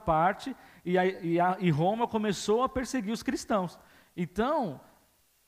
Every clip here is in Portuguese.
parte e, a, e, a, e Roma começou a perseguir os cristãos. Então,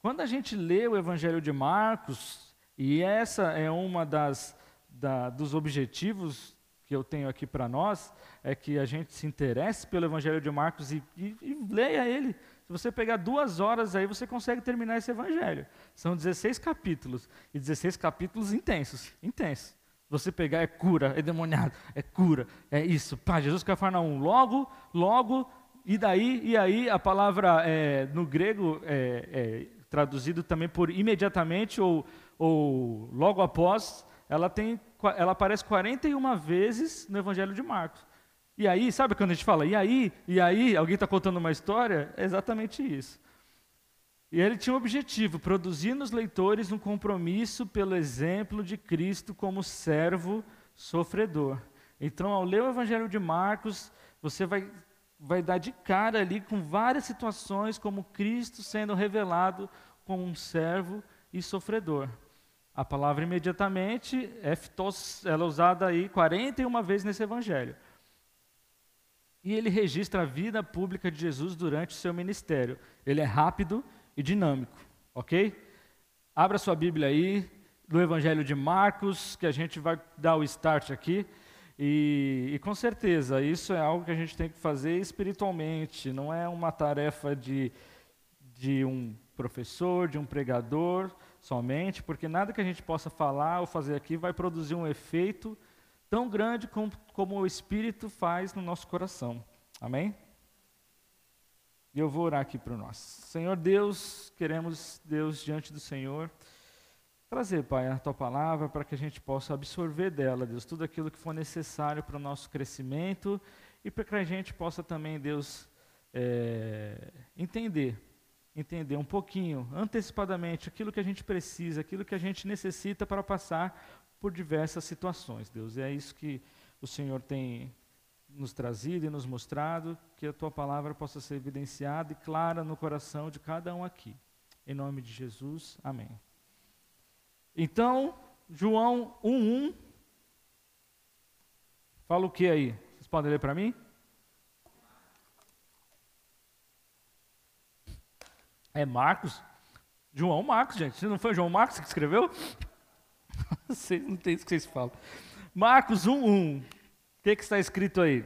quando a gente lê o Evangelho de Marcos, e essa é uma das da, dos objetivos que eu tenho aqui para nós, é que a gente se interesse pelo Evangelho de Marcos e, e, e leia ele. Se você pegar duas horas aí, você consegue terminar esse Evangelho. São 16 capítulos, e 16 capítulos intensos, intensos. Você pegar é cura, é demoniado, é cura, é isso. Pá, Jesus Cafarnaum, logo, logo, e daí, e aí, a palavra é, no grego é, é traduzido também por imediatamente ou, ou logo após, ela, tem, ela aparece 41 vezes no Evangelho de Marcos. E aí, sabe quando a gente fala, e aí, e aí, alguém está contando uma história? É exatamente isso. E ele tinha um objetivo, produzir nos leitores um compromisso pelo exemplo de Cristo como servo sofredor. Então, ao ler o Evangelho de Marcos, você vai, vai dar de cara ali com várias situações, como Cristo sendo revelado como um servo e sofredor. A palavra imediatamente é ela é usada aí 41 vezes nesse Evangelho. E ele registra a vida pública de Jesus durante o seu ministério. Ele é rápido e dinâmico, ok? Abra sua Bíblia aí, do Evangelho de Marcos, que a gente vai dar o start aqui. E, e, com certeza, isso é algo que a gente tem que fazer espiritualmente, não é uma tarefa de, de um professor, de um pregador somente, porque nada que a gente possa falar ou fazer aqui vai produzir um efeito tão grande como, como o Espírito faz no nosso coração. Amém? E eu vou orar aqui para nós. Senhor Deus, queremos, Deus, diante do Senhor, trazer, Pai, a tua palavra para que a gente possa absorver dela, Deus, tudo aquilo que for necessário para o nosso crescimento e para que a gente possa também, Deus, é, entender, entender um pouquinho, antecipadamente, aquilo que a gente precisa, aquilo que a gente necessita para passar por diversas situações, Deus. E é isso que o Senhor tem nos trazido e nos mostrado, que a tua palavra possa ser evidenciada e clara no coração de cada um aqui. Em nome de Jesus, amém. Então, João 1:1 fala o que aí? Vocês podem ler para mim? É Marcos? João Marcos, gente. Não foi João Marcos que escreveu? Vocês não tem isso que vocês falam. Marcos 1:1. O que, que está escrito aí?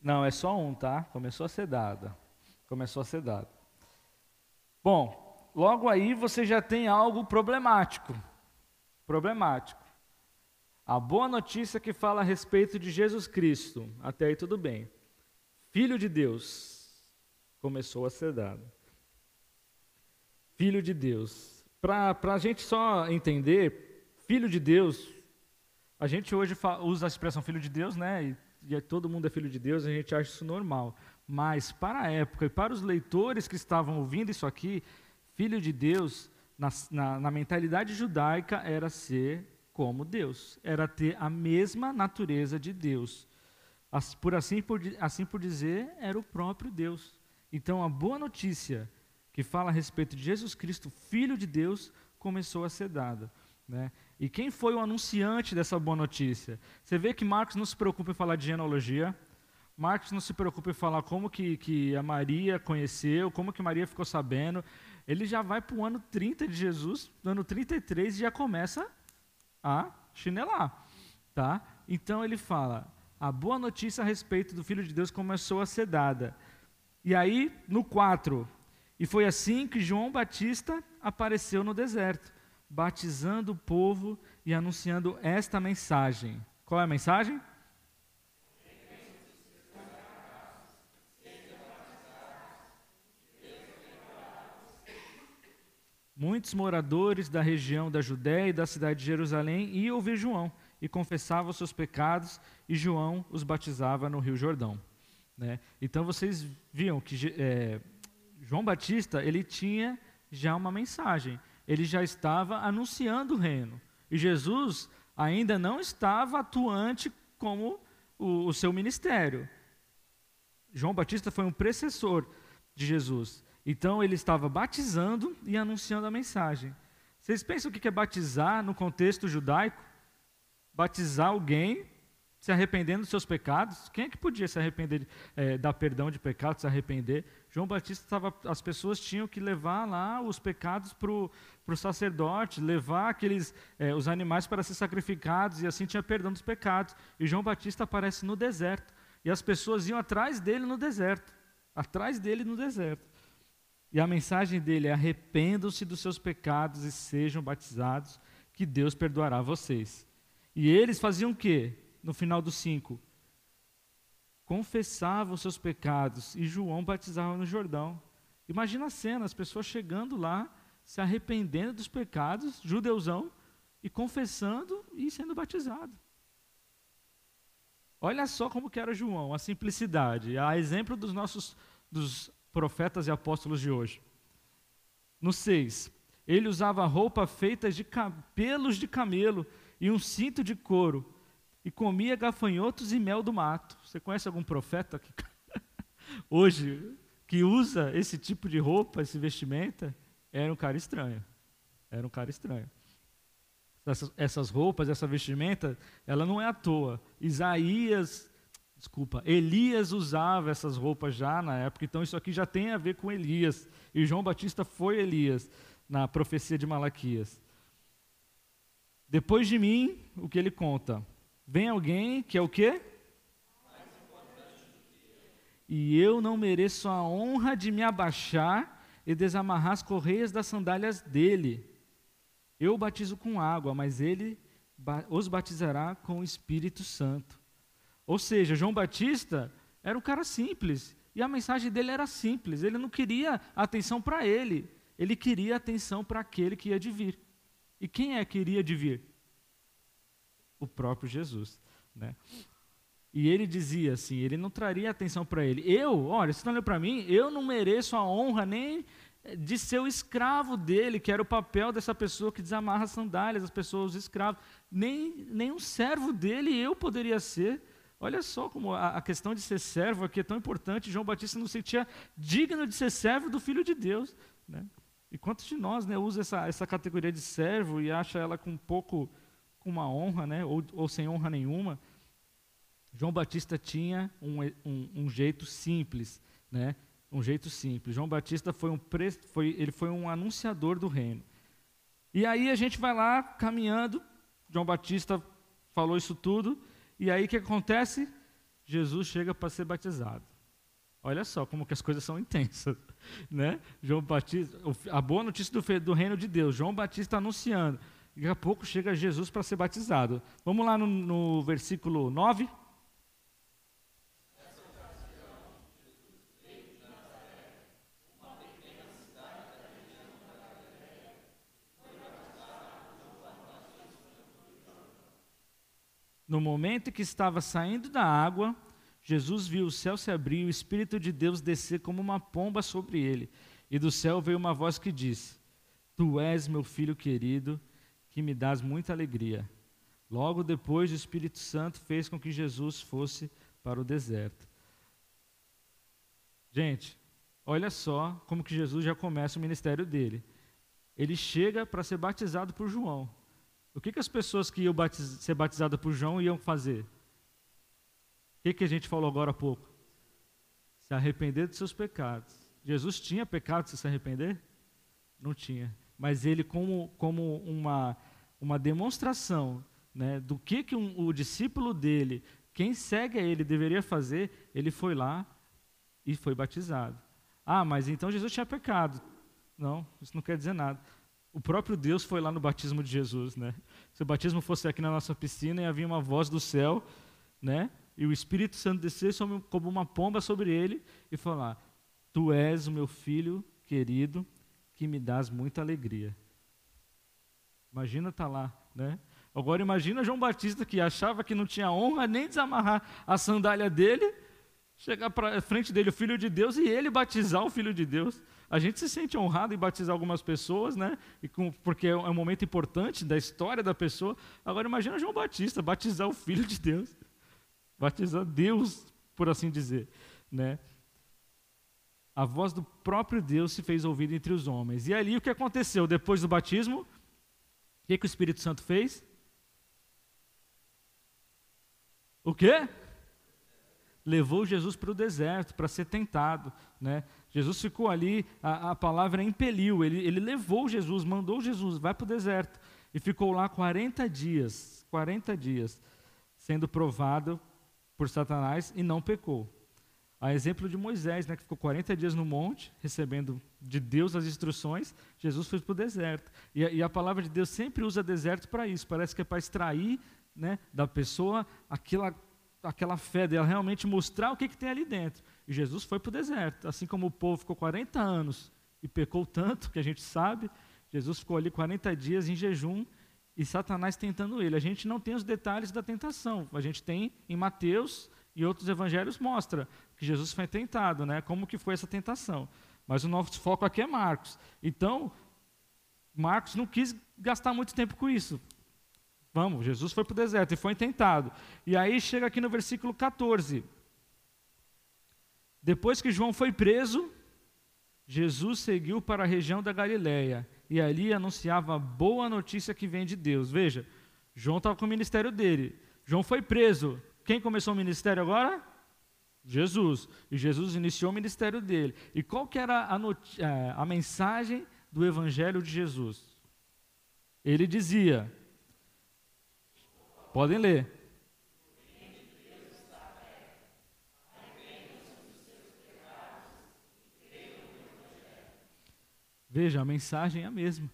Não, é só um, tá? Começou a ser dada. Começou a ser dada. Bom, logo aí você já tem algo problemático. Problemático. A boa notícia que fala a respeito de Jesus Cristo. Até aí tudo bem. Filho de Deus, começou a ser dado. Filho de Deus. Para a gente só entender, filho de Deus, a gente hoje usa a expressão filho de Deus, né? E, e todo mundo é filho de Deus, a gente acha isso normal. Mas para a época e para os leitores que estavam ouvindo isso aqui, filho de Deus, na, na, na mentalidade judaica, era ser como Deus, era ter a mesma natureza de Deus por assim por, assim por dizer, era o próprio Deus. Então, a boa notícia que fala a respeito de Jesus Cristo, Filho de Deus, começou a ser dada. Né? E quem foi o anunciante dessa boa notícia? Você vê que Marcos não se preocupa em falar de genealogia, Marcos não se preocupa em falar como que, que a Maria conheceu, como que Maria ficou sabendo. Ele já vai para o ano 30 de Jesus, no ano 33, e já começa a chinelar. Tá? Então ele fala: a boa notícia a respeito do Filho de Deus começou a ser dada. E aí, no 4, e foi assim que João Batista apareceu no deserto, batizando o povo e anunciando esta mensagem. Qual é a mensagem? Muitos moradores da região da Judéia e da cidade de Jerusalém iam ouvir João e confessava os seus pecados, e João os batizava no Rio Jordão. Né? Então vocês viam que é, João Batista ele tinha já uma mensagem, ele já estava anunciando o reino, e Jesus ainda não estava atuante como o, o seu ministério. João Batista foi um precessor de Jesus. Então ele estava batizando e anunciando a mensagem. Vocês pensam o que é batizar no contexto judaico? Batizar alguém se arrependendo dos seus pecados. Quem é que podia se arrepender, é, dar perdão de pecados, se arrepender? João Batista estava, as pessoas tinham que levar lá os pecados para o sacerdote, levar aqueles, é, os animais para ser sacrificados, e assim tinha perdão dos pecados. E João Batista aparece no deserto, e as pessoas iam atrás dele no deserto, atrás dele no deserto. E a mensagem dele é: arrependam-se dos seus pecados e sejam batizados, que Deus perdoará vocês. E eles faziam o quê? No final do 5. Confessavam seus pecados e João batizava no Jordão. Imagina a cena, as pessoas chegando lá, se arrependendo dos pecados, judeuzão, e confessando e sendo batizado. Olha só como que era João, a simplicidade, a exemplo dos nossos dos profetas e apóstolos de hoje. No 6, ele usava roupa feita de pelos de camelo e um cinto de couro, e comia gafanhotos e mel do mato. Você conhece algum profeta que, hoje que usa esse tipo de roupa, esse vestimenta? Era um cara estranho. Era um cara estranho. Essas, essas roupas, essa vestimenta, ela não é à toa. Isaías Desculpa, Elias usava essas roupas já na época, então isso aqui já tem a ver com Elias. E João Batista foi Elias na profecia de Malaquias. Depois de mim, o que ele conta? Vem alguém que é o quê? E eu não mereço a honra de me abaixar e desamarrar as correias das sandálias dele. Eu batizo com água, mas ele os batizará com o Espírito Santo. Ou seja, João Batista era um cara simples. E a mensagem dele era simples. Ele não queria atenção para ele. Ele queria atenção para aquele que ia de vir. E quem é que iria de vir? O próprio Jesus. Né? E ele dizia assim: ele não traria atenção para ele. Eu, olha, vocês estão olhando para mim, eu não mereço a honra nem de ser o escravo dele, que era o papel dessa pessoa que desamarra as sandálias, as pessoas, os escravos. Nem, nem um servo dele eu poderia ser. Olha só como a, a, questão de ser servo aqui é tão importante. João Batista não se sentia digno de ser servo do Filho de Deus. Né? E quantos de nós né, usa essa, essa categoria de servo e acha ela com pouco, com uma honra, né, ou, ou sem honra nenhuma? João Batista tinha um, um, um jeito simples, né? um jeito simples. João Batista foi um, foi, ele foi um anunciador do reino. E aí a gente vai lá caminhando, João Batista falou isso tudo, e aí o que acontece? Jesus chega para ser batizado. Olha só como que as coisas são intensas, né? João Batista, a boa notícia do, do reino de Deus, João Batista anunciando. Daqui a pouco chega Jesus para ser batizado. Vamos lá no, no versículo 9. No momento que estava saindo da água, Jesus viu o céu se abrir e o Espírito de Deus descer como uma pomba sobre ele. E do céu veio uma voz que disse: Tu és meu filho querido, que me dás muita alegria. Logo depois, o Espírito Santo fez com que Jesus fosse para o deserto. Gente, olha só como que Jesus já começa o ministério dele. Ele chega para ser batizado por João. O que, que as pessoas que iam batiz ser batizadas por João iam fazer? Que, que a gente falou agora há pouco? Se arrepender dos seus pecados. Jesus tinha pecado de se arrepender? Não tinha. Mas ele, como, como uma, uma demonstração né, do que, que um, o discípulo dele, quem segue a ele, deveria fazer, ele foi lá e foi batizado. Ah, mas então Jesus tinha pecado. Não, isso não quer dizer nada. O próprio Deus foi lá no batismo de Jesus, né? Se o batismo fosse aqui na nossa piscina e havia uma voz do céu, né? E o Espírito Santo descer como uma pomba sobre ele e falar: Tu és o meu filho querido, que me dás muita alegria. Imagina estar tá lá, né? Agora imagina João Batista que achava que não tinha honra nem desamarrar a sandália dele, chegar para frente dele o filho de Deus e ele batizar o filho de Deus. A gente se sente honrado em batizar algumas pessoas, né? Com, porque é um momento importante da história da pessoa. Agora imagina João Batista batizar o Filho de Deus, batizar Deus, por assim dizer, né? a voz do próprio Deus se fez ouvida entre os homens. E ali o que aconteceu? Depois do batismo, o que, que o Espírito Santo fez? O quê? Levou Jesus para o deserto para ser tentado. Né? Jesus ficou ali, a, a palavra impeliu, ele, ele levou Jesus, mandou Jesus, vai para o deserto. E ficou lá 40 dias, 40 dias, sendo provado por Satanás e não pecou. A exemplo de Moisés, né, que ficou 40 dias no monte, recebendo de Deus as instruções, Jesus foi para o deserto. E a, e a, palavra de Deus sempre usa deserto para isso, parece que é para extrair né, da pessoa aquela, aquela fé dela, realmente mostrar o que, que tem ali dentro. E Jesus foi para o deserto, assim como o povo ficou 40 anos e pecou tanto, que a gente sabe, Jesus ficou ali 40 dias em jejum e Satanás tentando ele. A gente não tem os detalhes da tentação, a gente tem em Mateus e outros evangelhos mostra que Jesus foi tentado, né? Como que foi essa tentação? Mas o nosso foco aqui é Marcos. Então, Marcos não quis gastar muito tempo com isso. Vamos, Jesus foi para o deserto e foi tentado. E aí chega aqui no versículo 14. Depois que João foi preso, Jesus seguiu para a região da Galiléia e ali anunciava a boa notícia que vem de Deus. Veja, João estava com o ministério dele. João foi preso. Quem começou o ministério agora? Jesus. E Jesus iniciou o ministério dele. E qual que era a, é, a mensagem do evangelho de Jesus? Ele dizia, podem ler. Veja, a mensagem é a mesma.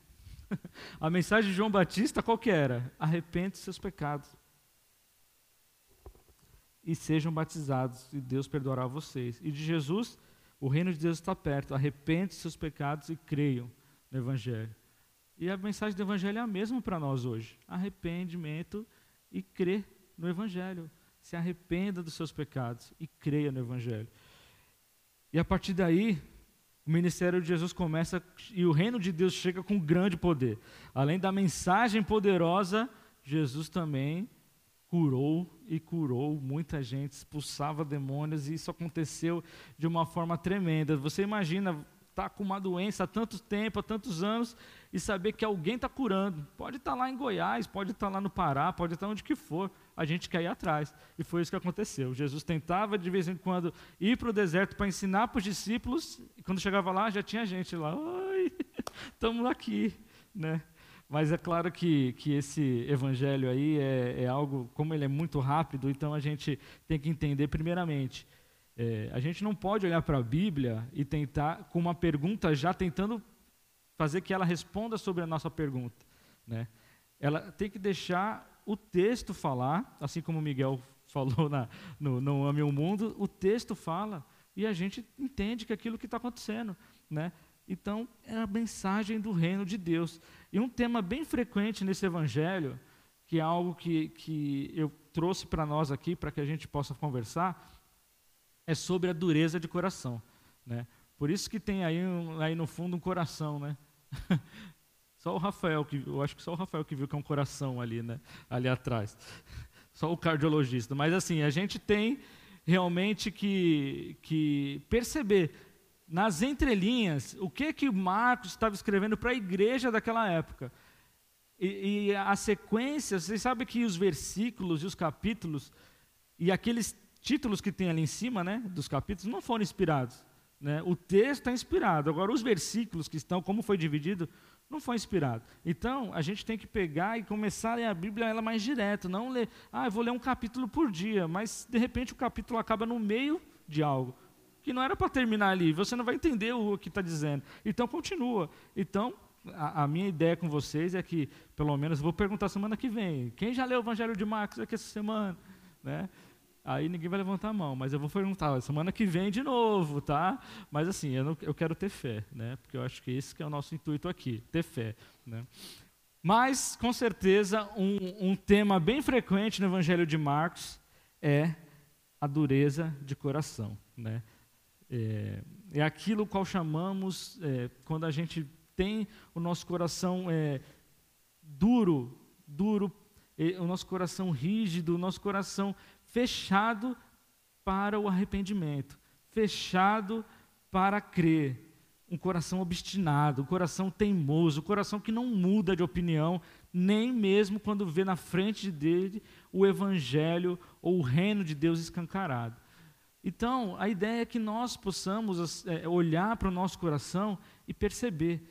a mensagem de João Batista qual que era? Arrepende seus pecados e sejam batizados, e Deus perdoará vocês. E de Jesus, o reino de Deus está perto. Arrepende seus pecados e creiam no Evangelho. E a mensagem do Evangelho é a mesma para nós hoje: arrependimento e crer no Evangelho. Se arrependa dos seus pecados e creia no Evangelho. E a partir daí, o ministério de Jesus começa e o reino de Deus chega com grande poder. Além da mensagem poderosa, Jesus também curou e curou muita gente, expulsava demônios e isso aconteceu de uma forma tremenda. Você imagina estar tá com uma doença há tanto tempo, há tantos anos e saber que alguém está curando. Pode estar tá lá em Goiás, pode estar tá lá no Pará, pode estar onde que for. A gente quer ir atrás. E foi isso que aconteceu. Jesus tentava de vez em quando ir para o deserto para ensinar para os discípulos e quando chegava lá já tinha gente lá. Oi, estamos aqui, né? Mas é claro que, que esse evangelho aí é, é algo, como ele é muito rápido, então a gente tem que entender, primeiramente, é, a gente não pode olhar para a Bíblia e tentar, com uma pergunta já tentando fazer que ela responda sobre a nossa pergunta. Né? Ela tem que deixar o texto falar, assim como Miguel falou na, no Não Ame o Mundo, o texto fala e a gente entende que aquilo que está acontecendo. Né? Então, é a mensagem do reino de Deus. E um tema bem frequente nesse evangelho, que é algo que, que eu trouxe para nós aqui, para que a gente possa conversar, é sobre a dureza de coração. Né? Por isso que tem aí, aí no fundo um coração, né? Só o Rafael, que, eu acho que só o Rafael que viu que é um coração ali, né? ali atrás. Só o cardiologista. Mas assim, a gente tem realmente que, que perceber nas entrelinhas, o que que Marcos estava escrevendo para a igreja daquela época. E, e a sequência, vocês sabem que os versículos e os capítulos e aqueles títulos que tem ali em cima, né, dos capítulos, não foram inspirados. Né? O texto é inspirado. Agora, os versículos que estão, como foi dividido, não foi inspirado. Então, a gente tem que pegar e começar a ler a Bíblia ela mais direto, não ler, ah, eu vou ler um capítulo por dia, mas de repente o capítulo acaba no meio de algo que não era para terminar ali, você não vai entender o que está dizendo. Então, continua. Então, a, a, minha ideia com vocês é que, pelo menos, vou perguntar semana que vem, quem já leu o Evangelho de Marcos aqui essa semana? Né? Aí ninguém vai levantar a mão, mas eu vou perguntar semana que vem de novo, tá? Mas assim, eu, não, eu quero ter fé, né? Porque eu acho que esse que é o nosso intuito aqui, ter fé, né? Mas, com certeza, um, um tema bem frequente no Evangelho de Marcos é a dureza de coração, né? É, é aquilo qual chamamos, é, quando a gente tem o nosso coração é, duro, duro, o nosso coração rígido, o nosso coração fechado para o arrependimento, fechado para crer. Um coração obstinado, um coração teimoso, um coração que não muda de opinião, nem mesmo quando vê na frente dele o evangelho ou o reino de Deus escancarado. Então, a ideia é que nós possamos é, olhar para o nosso coração e perceber: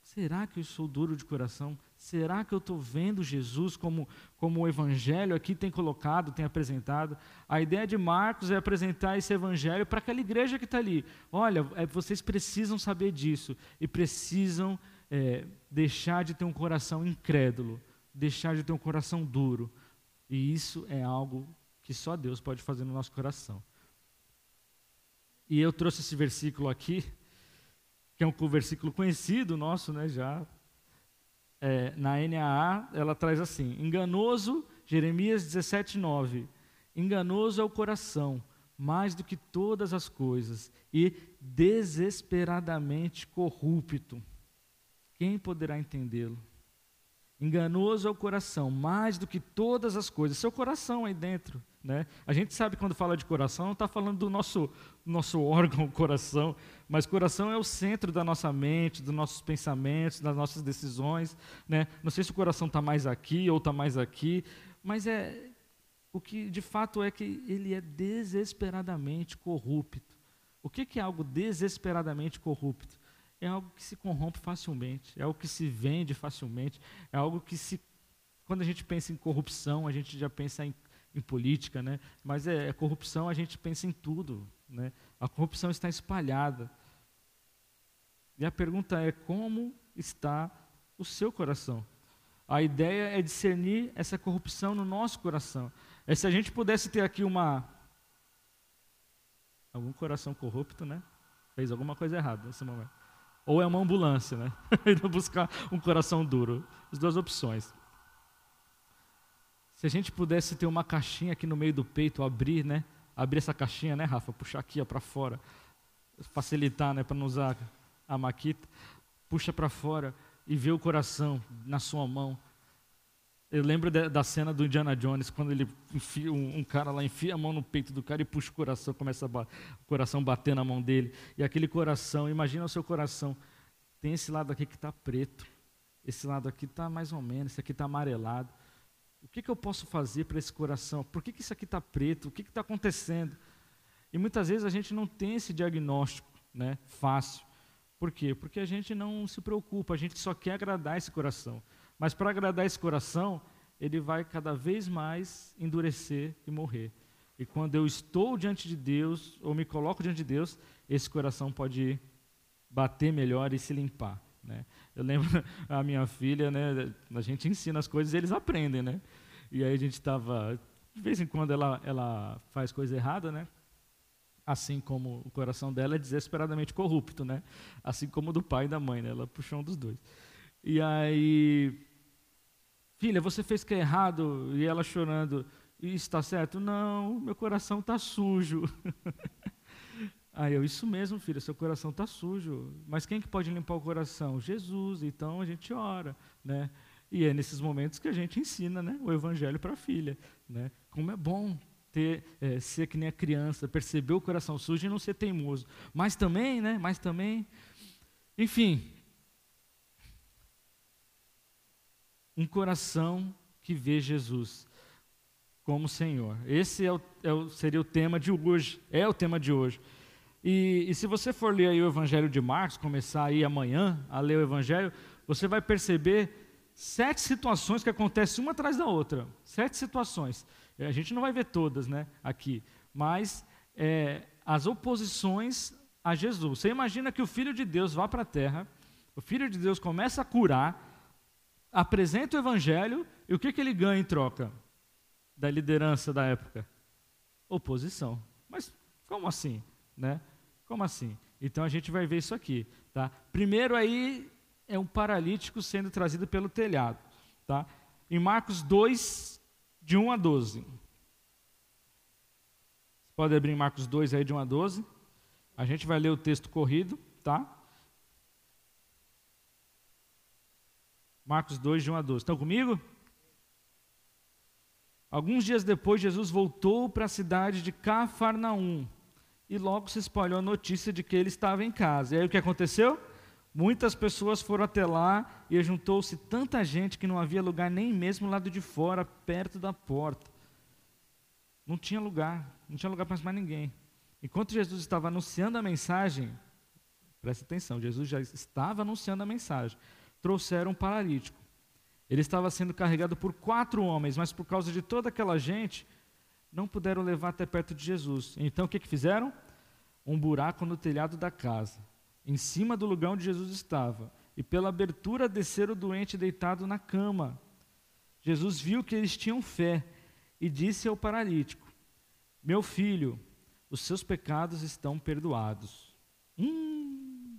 será que eu sou duro de coração? Será que eu estou vendo Jesus como, como o Evangelho aqui tem colocado, tem apresentado? A ideia de Marcos é apresentar esse Evangelho para aquela igreja que está ali. Olha, é, vocês precisam saber disso e precisam é, deixar de ter um coração incrédulo, deixar de ter um coração duro. E isso é algo que só Deus pode fazer no nosso coração. E eu trouxe esse versículo aqui, que é um versículo conhecido nosso, né, já é, na NAA, ela traz assim: enganoso, Jeremias 17, 9. Enganoso é o coração, mais do que todas as coisas, e desesperadamente corrupto. Quem poderá entendê-lo? Enganoso é o coração, mais do que todas as coisas. Seu coração aí dentro. Né? A gente sabe quando fala de coração, não está falando do nosso, nosso órgão, coração, mas coração é o centro da nossa mente, dos nossos pensamentos, das nossas decisões. Né? Não sei se o coração está mais aqui ou está mais aqui, mas é o que de fato é que ele é desesperadamente corrupto. O que, que é algo desesperadamente corrupto? É algo que se corrompe facilmente, é algo que se vende facilmente, é algo que se. Quando a gente pensa em corrupção, a gente já pensa em em política, né? mas é, é, corrupção, a gente pensa em tudo. Né? A corrupção está espalhada. E a pergunta é: como está o seu coração? A ideia é discernir essa corrupção no nosso coração. É se a gente pudesse ter aqui uma. Algum coração corrupto, né? Fez alguma coisa errada nesse momento. Ou é uma ambulância, né? Buscar um coração duro. As duas opções. Se a gente pudesse ter uma caixinha aqui no meio do peito, abrir, né? Abrir essa caixinha, né, Rafa? Puxar aqui para fora. Facilitar, né? Para não usar a maquita. Puxa para fora e vê o coração na sua mão. Eu lembro de, da cena do Indiana Jones, quando ele enfia, um, um, cara lá enfia a mão no peito do cara e puxa o coração, começa a o coração bater na mão dele. E aquele coração, imagina o seu coração, tem esse lado aqui que está preto, esse lado aqui está mais ou menos, esse aqui está amarelado. O que, que eu posso fazer para esse coração? Por que, que isso aqui está preto? O que está acontecendo? E muitas vezes a gente não tem esse diagnóstico né, fácil. Por quê? Porque a gente não se preocupa, a gente só quer agradar esse coração. Mas para agradar esse coração, ele vai cada vez mais endurecer e morrer. E quando eu estou diante de Deus, ou me coloco diante de Deus, esse coração pode bater melhor e se limpar. Né? Eu lembro a minha filha, né, a gente ensina as coisas e eles aprendem, né? E aí a gente estava, de vez em quando ela, ela faz coisa errada, né? Assim como o coração dela é desesperadamente corrupto, né? Assim como o do pai e da mãe, né? Ela puxou um dos dois. E aí, filha, você fez que é errado? E ela chorando, isso está certo? Não, meu coração está sujo. Aí eu, isso mesmo, filho, seu coração está sujo. Mas quem que pode limpar o coração? Jesus. Então a gente ora, né? E é nesses momentos que a gente ensina, né, o evangelho para a filha, né? Como é bom ter é, ser que nem a criança, perceber o coração sujo e não ser teimoso. Mas também, né? Mas também, enfim, um coração que vê Jesus como Senhor. Esse é o, é o, seria o tema de hoje. É o tema de hoje. E, e, se você for ler aí o Evangelho de Marcos, começar aí amanhã a ler o Evangelho, você vai perceber sete situações que acontecem uma atrás da outra. Sete situações. A gente não vai ver todas né, aqui, mas é, as oposições a Jesus. Você imagina que o Filho de Deus vá para a terra, o Filho de Deus começa a curar, apresenta o Evangelho, e o que, que ele ganha em troca da liderança da época? Oposição. Mas como assim? Né? Como assim? Então a gente vai ver isso aqui, tá? Primeiro aí é um paralítico sendo trazido pelo telhado, tá? Em Marcos 2 de 1 a 12. Você pode abrir Marcos 2 aí de 1 a 12. A gente vai ler o texto corrido, tá? Marcos 2 de 1 a 12. Estão comigo? Alguns dias depois, Jesus voltou para a cidade de Cafarnaum e logo se espalhou a notícia de que ele estava em casa. E aí o que aconteceu? Muitas pessoas foram até lá e juntou-se tanta gente que não havia lugar nem mesmo lado de fora, perto da porta. Não tinha lugar, não tinha lugar para mais ninguém. Enquanto Jesus estava anunciando a mensagem, preste atenção, Jesus já estava anunciando a mensagem. Trouxeram um paralítico. Ele estava sendo carregado por quatro homens, mas por causa de toda aquela gente, não puderam levar até perto de Jesus. Então o que, que fizeram? Um buraco no telhado da casa, em cima do lugar onde Jesus estava, e pela abertura desceram o doente deitado na cama. Jesus viu que eles tinham fé e disse ao paralítico: Meu filho, os seus pecados estão perdoados. Hum.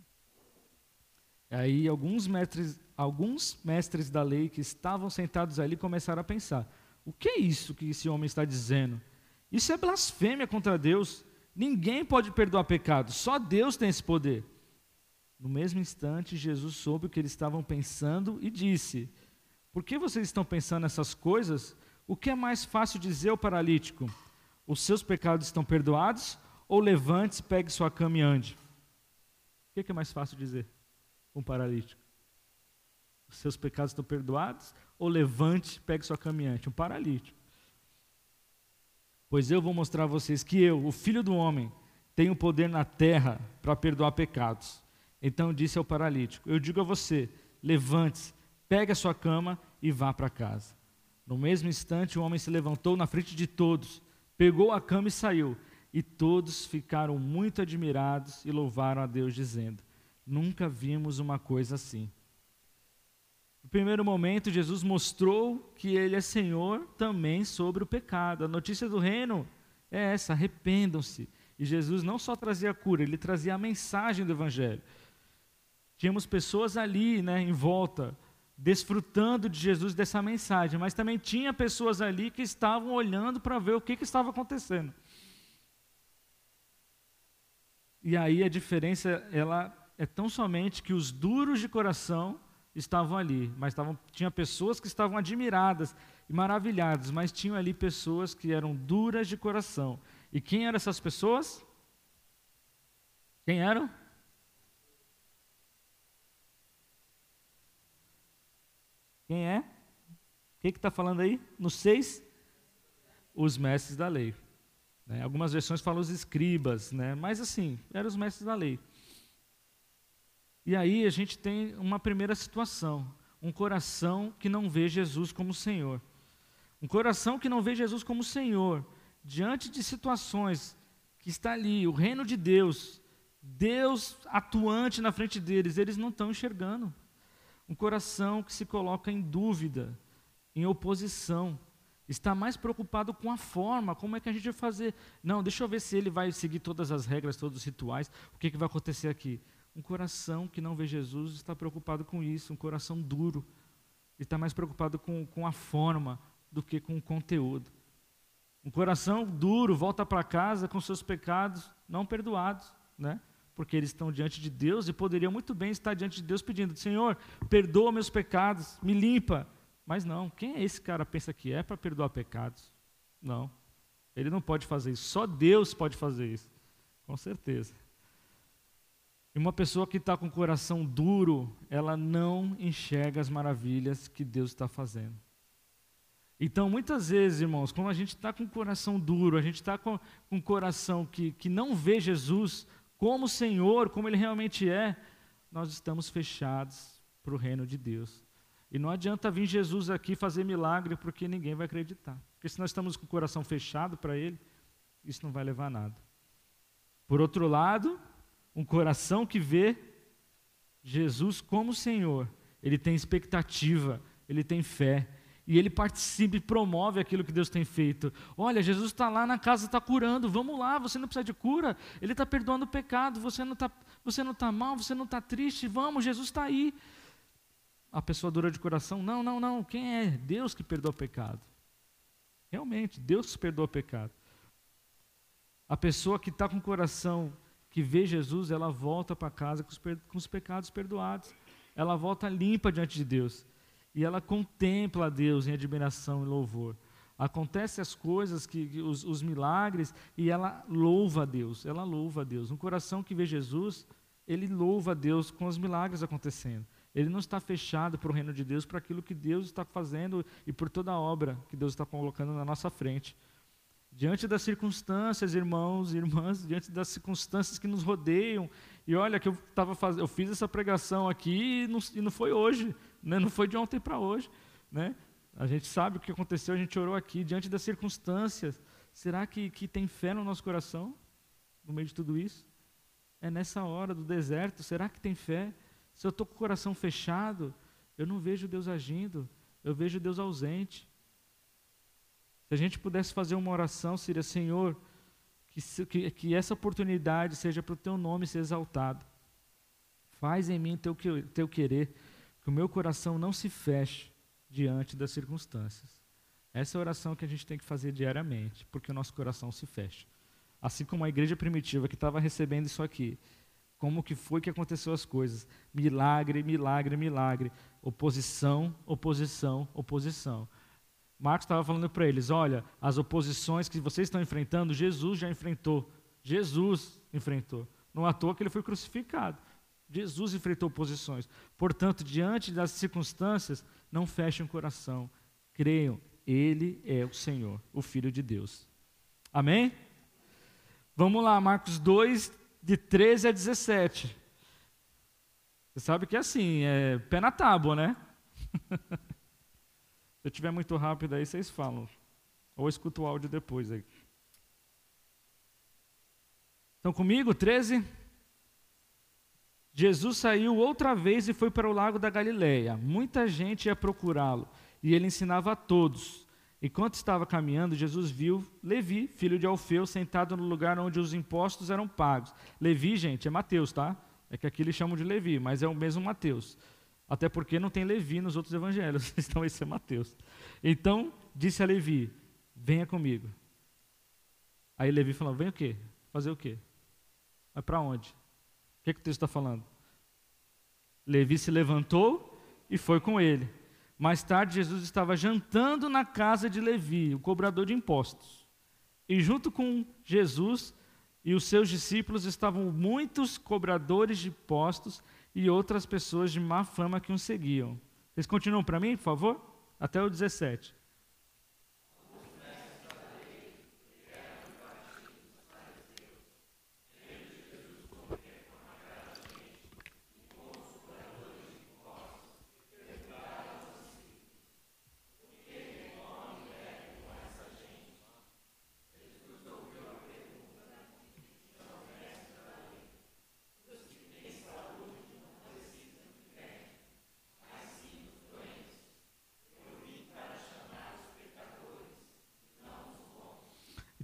Aí alguns mestres, alguns mestres da lei que estavam sentados ali começaram a pensar: o que é isso que esse homem está dizendo? Isso é blasfêmia contra Deus. Ninguém pode perdoar pecados, só Deus tem esse poder. No mesmo instante, Jesus soube o que eles estavam pensando e disse: Por que vocês estão pensando essas coisas? O que é mais fácil dizer ao paralítico? Os seus pecados estão perdoados? Ou levante-se, pegue sua cama e ande? O que é mais fácil dizer um paralítico? Seus pecados estão perdoados? Ou levante, pegue sua caminhante? Um paralítico. Pois eu vou mostrar a vocês que eu, o filho do homem, tenho poder na terra para perdoar pecados. Então disse ao paralítico: Eu digo a você, levante-se, pegue a sua cama e vá para casa. No mesmo instante, o homem se levantou na frente de todos, pegou a cama e saiu. E todos ficaram muito admirados e louvaram a Deus, dizendo: Nunca vimos uma coisa assim. No primeiro momento, Jesus mostrou que Ele é Senhor também sobre o pecado. A notícia do reino é essa: arrependam-se. E Jesus não só trazia a cura, ele trazia a mensagem do Evangelho. Tínhamos pessoas ali, né, em volta, desfrutando de Jesus dessa mensagem, mas também tinha pessoas ali que estavam olhando para ver o que, que estava acontecendo. E aí a diferença ela é tão somente que os duros de coração estavam ali, mas estavam, tinha pessoas que estavam admiradas e maravilhadas, mas tinham ali pessoas que eram duras de coração. E quem eram essas pessoas? Quem eram? Quem é? O que está falando aí? No 6? Os mestres da lei. Né? Algumas versões falam os escribas, né? mas assim, eram os mestres da lei. E aí a gente tem uma primeira situação: um coração que não vê Jesus como Senhor. Um coração que não vê Jesus como Senhor, diante de situações que está ali, o reino de Deus, Deus atuante na frente deles, eles não estão enxergando. Um coração que se coloca em dúvida, em oposição, está mais preocupado com a forma, como é que a gente vai fazer. Não, deixa eu ver se ele vai seguir todas as regras, todos os rituais, o que, que vai acontecer aqui. Um coração que não vê Jesus está preocupado com isso, um coração duro. Ele está mais preocupado com, com a forma do que com o conteúdo. Um coração duro volta para casa com seus pecados não perdoados, né? Porque eles estão diante de Deus e poderiam muito bem estar diante de Deus pedindo: Senhor, perdoa meus pecados, me limpa. Mas não, quem é esse cara pensa que é para perdoar pecados? Não. Ele não pode fazer isso, só Deus pode fazer isso. Com certeza. E uma pessoa que está com o coração duro, ela não enxerga as maravilhas que Deus está fazendo. Então, muitas vezes, irmãos, quando a gente está com o coração duro, a gente está com, com um coração que, que não vê Jesus como Senhor, como Ele realmente é, nós estamos fechados para o reino de Deus. E não adianta vir Jesus aqui fazer milagre, porque ninguém vai acreditar. Porque se nós estamos com o coração fechado para Ele, isso não vai levar a nada. Por outro lado, um coração que vê Jesus como Senhor, ele tem expectativa, ele tem fé, e ele participa e promove aquilo que Deus tem feito. Olha, Jesus está lá na casa, está curando, vamos lá, você não precisa de cura, ele está perdoando o pecado, você não está você não tá mal, você não está triste, vamos, Jesus está aí. A pessoa dura de coração, não, não, não, quem é? Deus que perdoa o pecado. Realmente, Deus perdoa o pecado. A pessoa que está com o coração que vê Jesus, ela volta para casa com os, com os pecados perdoados. Ela volta limpa diante de Deus. E ela contempla a Deus em admiração e louvor. Acontecem as coisas, que, os, os, milagres, e ela louva a Deus. Ela louva a Deus. Um coração que vê Jesus, ele louva a Deus com os milagres acontecendo. Ele não está fechado para o reino de Deus, para aquilo que Deus está fazendo e por toda a obra que Deus está colocando na nossa frente. Diante das circunstâncias, irmãos e irmãs, diante das circunstâncias que nos rodeiam, e olha que eu tava faz... eu fiz essa pregação aqui e não, e não foi hoje, né? não foi de ontem para hoje. Né? A gente sabe o que aconteceu, a gente orou aqui, diante das circunstâncias. Será que, que tem fé no nosso coração, no meio de tudo isso? É nessa hora do deserto, será que tem fé? Se eu estou com o coração fechado, eu não vejo Deus agindo, eu vejo Deus ausente. Se a gente pudesse fazer uma oração, seria: Senhor, que, que, que essa oportunidade seja para o teu nome ser exaltado. Faz em mim o teu, teu querer, que o meu coração não se feche diante das circunstâncias. Essa é a oração que a gente tem que fazer diariamente, porque o nosso coração se fecha. Assim como a igreja primitiva que estava recebendo isso aqui, como que foi que aconteceu as coisas. Milagre, milagre, milagre. Oposição, oposição, oposição. Marcos estava falando para eles: olha, as oposições que vocês estão enfrentando, Jesus já enfrentou. Jesus enfrentou. Não à toa que ele foi crucificado. Jesus enfrentou oposições. Portanto, diante das circunstâncias, não fechem o coração. Creiam, Ele é o Senhor, o Filho de Deus. Amém? Vamos lá, Marcos 2, de 13 a 17. Você sabe que é assim, é pé na tábua, né? Se eu estiver muito rápido aí, vocês falam. Ou escuta o áudio depois aí. Estão comigo? 13? Jesus saiu outra vez e foi para o lago da Galileia. Muita gente ia procurá-lo e ele ensinava a todos. Enquanto estava caminhando, Jesus viu Levi, filho de Alfeu, sentado no lugar onde os impostos eram pagos. Levi, gente, é Mateus, tá? É que aqui eles chamam de Levi, mas é o mesmo Mateus. Até porque não tem Levi nos outros evangelhos, então esse é Mateus. Então, disse a Levi: Venha comigo. Aí Levi falou: Vem o quê? Fazer o quê? Mas para onde? O que, é que o texto está falando? Levi se levantou e foi com ele. Mais tarde, Jesus estava jantando na casa de Levi, o cobrador de impostos. E junto com Jesus e os seus discípulos estavam muitos cobradores de impostos e outras pessoas de má fama que o seguiam. Vocês continuam para mim, por favor? Até o 17.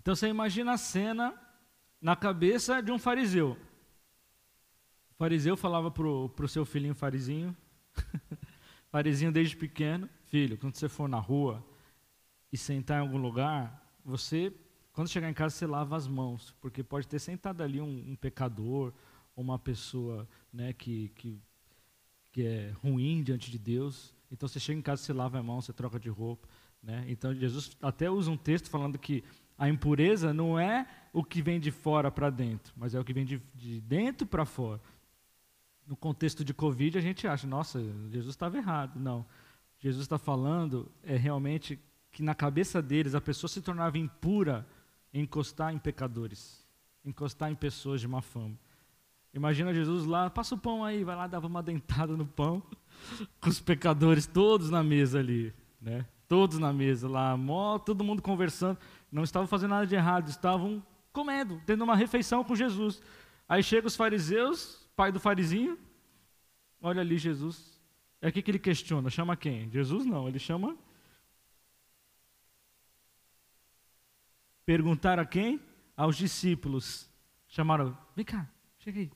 Então você imagina a cena na cabeça de um fariseu. O fariseu falava para o seu filhinho farizinho, farizinho desde pequeno, filho, quando você for na rua e sentar em algum lugar, você, quando chegar em casa, você lava as mãos, porque pode ter sentado ali um, um pecador, uma pessoa né, que, que, que é ruim diante de Deus. Então você chega em casa, você lava a mão, você troca de roupa. Né? Então Jesus até usa um texto falando que a impureza não é o que vem de fora para dentro, mas é o que vem de, de dentro para fora. No contexto de Covid, a gente acha, nossa, Jesus estava errado. Não. Jesus está falando é realmente que na cabeça deles a pessoa se tornava impura em encostar em pecadores, encostar em pessoas de má fama. Imagina Jesus lá, passa o pão aí, vai lá, dava uma dentada no pão, com os pecadores todos na mesa ali, né? Todos na mesa lá, todo mundo conversando não estavam fazendo nada de errado, estavam comendo, tendo uma refeição com Jesus. Aí chegam os fariseus, pai do farizinho, olha ali Jesus. É aqui que ele questiona, chama quem? Jesus não, ele chama. Perguntar a quem? Aos discípulos. Chamaram, vem cá, chega aí.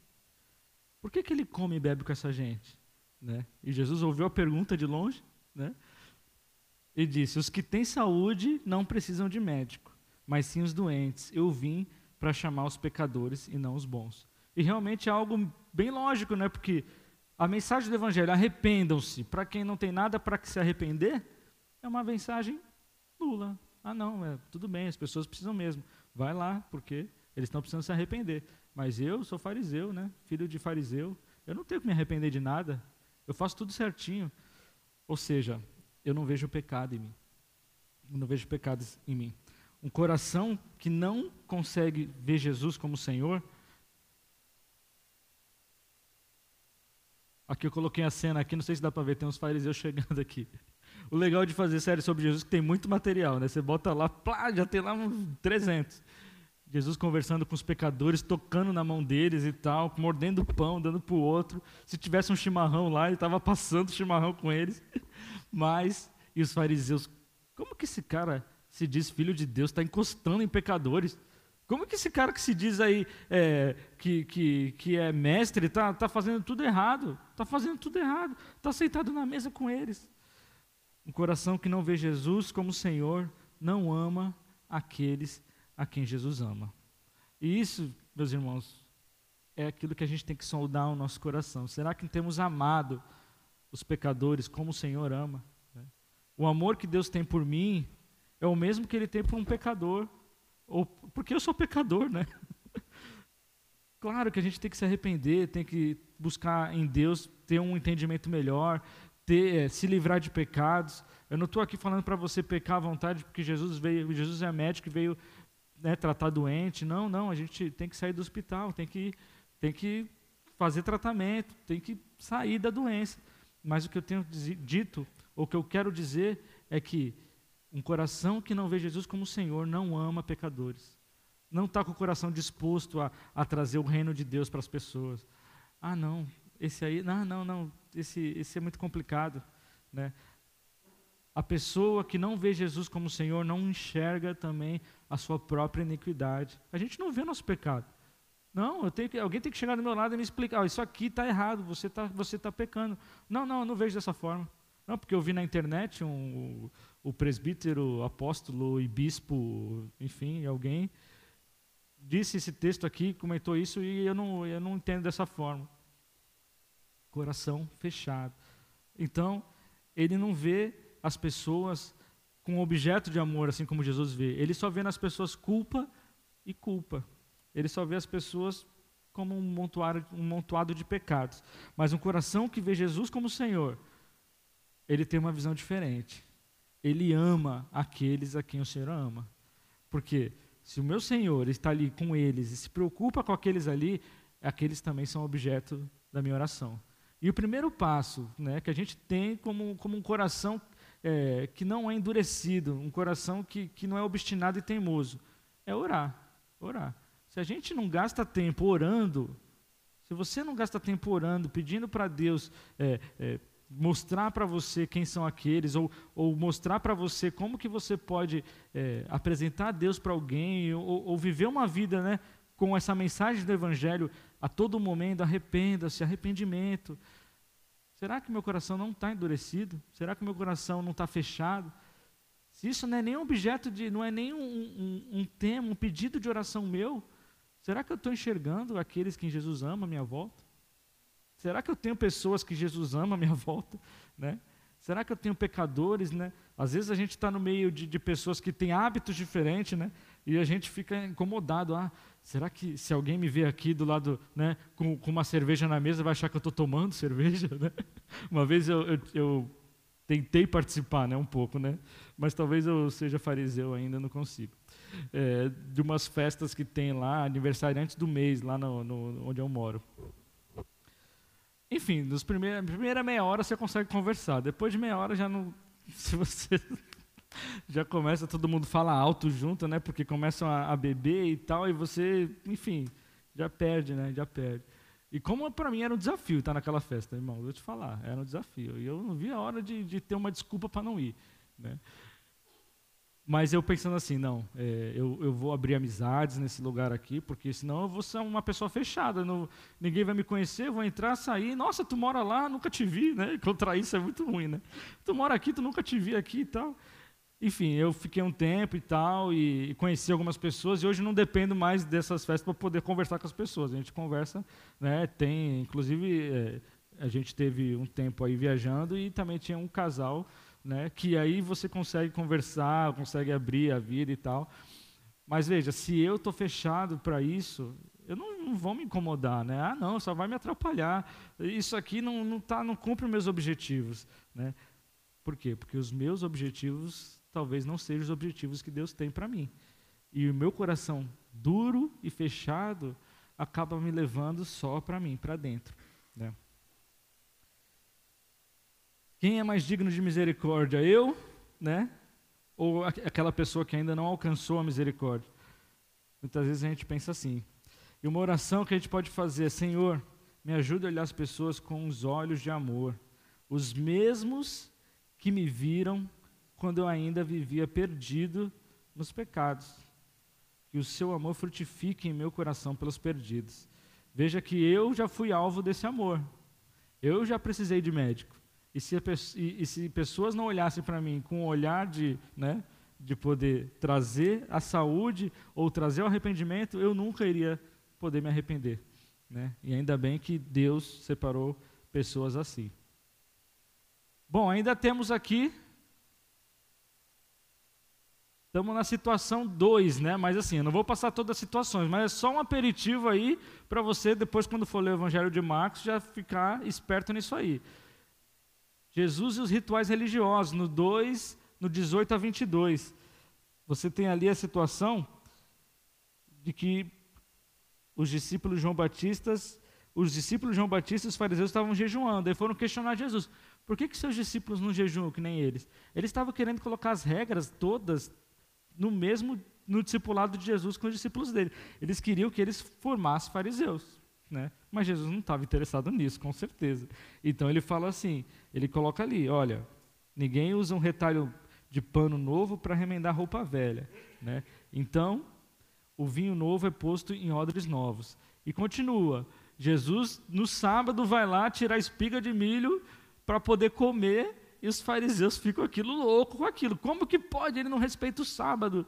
Por que, que ele come e bebe com essa gente? Né? E Jesus ouviu a pergunta de longe, né? E disse: Os que têm saúde não precisam de médico, mas sim os doentes. Eu vim para chamar os pecadores e não os bons. E realmente é algo bem lógico, né? Porque a mensagem do Evangelho, arrependam-se, para quem não tem nada para se arrepender, é uma mensagem nula, Ah, não, é, tudo bem, as pessoas precisam mesmo. Vai lá, porque eles estão precisando se arrepender. Mas eu sou fariseu, né? Filho de fariseu. Eu não tenho que me arrepender de nada. Eu faço tudo certinho. Ou seja, eu não vejo pecado em mim. Eu não vejo pecados em mim. Um coração que não consegue ver Jesus como Senhor. Aqui eu coloquei a cena aqui, não sei se dá para ver, tem uns fariseus chegando aqui. O legal de fazer série sobre Jesus é que tem muito material, né? Você bota lá, plá, já tem lá uns 300. Jesus conversando com os pecadores, tocando na mão deles e tal, mordendo o pão, dando para o outro. Se tivesse um chimarrão lá, ele estava passando chimarrão com eles. Mas, e os fariseus, como que esse cara se diz filho de Deus está encostando em pecadores? Como que esse cara que se diz aí é, que, que, que é mestre está tá fazendo tudo errado? Está fazendo tudo errado. Está sentado na mesa com eles. Um coração que não vê Jesus como Senhor não ama aqueles a quem Jesus ama. E isso, meus irmãos, é aquilo que a gente tem que soldar o nosso coração. Será que temos amado os pecadores como o Senhor ama? O amor que Deus tem por mim é o mesmo que Ele tem por um pecador, ou porque eu sou pecador, né? Claro que a gente tem que se arrepender, tem que buscar em Deus ter um entendimento melhor, ter, é, se livrar de pecados. Eu não estou aqui falando para você pecar à vontade, porque Jesus veio, Jesus é médico e veio né, tratar doente. Não, não, a gente tem que sair do hospital, tem que, tem que fazer tratamento, tem que sair da doença. Mas o que eu tenho dito, ou o que eu quero dizer, é que um coração que não vê Jesus como Senhor não ama pecadores. Não está com o coração disposto a, a trazer o reino de Deus para as pessoas. Ah, não, esse aí, não, não, não, esse, esse é muito complicado. Né? A pessoa que não vê Jesus como Senhor não enxerga também a sua própria iniquidade. A gente não vê nosso pecado. Não, eu tenho que, alguém tem que chegar do meu lado e me explicar: oh, isso aqui está errado, você está você tá pecando. Não, não, eu não vejo dessa forma. Não, porque eu vi na internet um, o presbítero, apóstolo e bispo, enfim, alguém disse esse texto aqui, comentou isso e eu não, eu não entendo dessa forma. Coração fechado. Então, ele não vê as pessoas com objeto de amor, assim como Jesus vê. Ele só vê nas pessoas culpa e culpa. Ele só vê as pessoas como um montoado, um montoado de pecados. Mas um coração que vê Jesus como Senhor, ele tem uma visão diferente. Ele ama aqueles a quem o Senhor ama. Porque se o meu Senhor está ali com eles e se preocupa com aqueles ali, aqueles também são objeto da minha oração. E o primeiro passo né, que a gente tem como, como um coração é, que não é endurecido, um coração que, que não é obstinado e teimoso, é orar. Orar. Se a gente não gasta tempo orando, se você não gasta tempo orando, pedindo para Deus é, é, mostrar para você quem são aqueles, ou, ou mostrar para você como que você pode é, apresentar Deus para alguém, ou, ou, viver uma vida né, com essa mensagem do Evangelho a todo momento, arrependa-se, arrependimento, Será que meu coração não está endurecido? Será que meu coração não está fechado? Se isso não é nem objeto de, não é nem um, um, um tema, um pedido de oração meu, será que eu estou enxergando aqueles que Jesus ama à minha volta? Será que eu tenho pessoas que Jesus ama à minha volta? Né? Será que eu tenho pecadores? Né? Às vezes a gente está no meio de, de, pessoas que têm hábitos diferentes, né? E a gente fica incomodado. Ah, será que se alguém me ver aqui do lado, né, com, com uma cerveja na mesa, vai achar que eu estou tomando cerveja? Né? Uma vez eu, eu, eu, tentei participar, né, um pouco, né, mas talvez eu seja fariseu ainda, não consigo. É, de umas festas que tem lá, aniversariantes do mês, lá no, no onde eu moro. Enfim, nos primeira meia hora você consegue conversar, depois de meia hora já não. Se você já começa, todo mundo fala alto junto, né? Porque começam a, a, beber e tal, e você, enfim, já perde, né? Já perde. E como para mim era um desafio estar naquela festa, irmão, vou te falar, era um desafio. E eu não vi a hora de, de ter uma desculpa para não ir, né? Mas eu pensando assim, não, é, eu, eu vou abrir amizades nesse lugar aqui, porque senão eu vou ser uma pessoa fechada, não, ninguém vai me conhecer, vou entrar, sair, nossa, tu mora lá, nunca te vi, né? Contra isso é muito ruim, né? Tu mora aqui, tu nunca te vi aqui e tal. Enfim, eu fiquei um tempo e tal, e conheci algumas pessoas, e hoje não dependo mais dessas festas para poder conversar com as pessoas. A gente conversa, né, tem, inclusive, é, a gente teve um tempo aí viajando, e também tinha um casal, né, que aí você consegue conversar, consegue abrir a vida e tal. Mas veja, se eu estou fechado para isso, eu não, não vou me incomodar, né? Ah, não, só vai me atrapalhar. Isso aqui não, não, tá, não cumpre meus objetivos, né? Por quê? Porque os meus objetivos talvez não sejam os objetivos que Deus tem para mim. E o meu coração duro e fechado acaba me levando só para mim, para dentro. Né? Quem é mais digno de misericórdia? Eu, né? Ou aquela pessoa que ainda não alcançou a misericórdia? Muitas vezes a gente pensa assim. E uma oração que a gente pode fazer é: Senhor, me ajude a olhar as pessoas com os olhos de amor, os mesmos que me viram quando eu ainda vivia perdido nos pecados. Que o seu amor frutifique em meu coração pelos perdidos. Veja que eu já fui alvo desse amor. Eu já precisei de médico. E se, e, e se pessoas não olhassem para mim com um olhar de, né, de poder trazer a saúde ou trazer o arrependimento, eu nunca iria poder me arrepender. Né? E ainda bem que Deus separou pessoas assim. Bom, ainda temos aqui. Estamos na situação 2, né? Mas assim, eu não vou passar todas as situações, mas é só um aperitivo aí para você, depois, quando for ler o Evangelho de Marcos, já ficar esperto nisso aí. Jesus e os rituais religiosos, no 2, no 18 a 22. Você tem ali a situação de que os discípulos João Batistas, os discípulos João Batista e os fariseus estavam jejuando, e foram questionar Jesus. Por que, que seus discípulos não jejuam que nem eles? Eles estavam querendo colocar as regras todas no mesmo no discipulado de Jesus com os discípulos dele. Eles queriam que eles formassem fariseus. Né? Mas Jesus não estava interessado nisso, com certeza. Então ele fala assim: ele coloca ali, olha, ninguém usa um retalho de pano novo para remendar roupa velha. Né? Então, o vinho novo é posto em odres novos. E continua: Jesus, no sábado, vai lá tirar espiga de milho para poder comer, e os fariseus ficam aquilo louco com aquilo. Como que pode? Ele não respeita o sábado.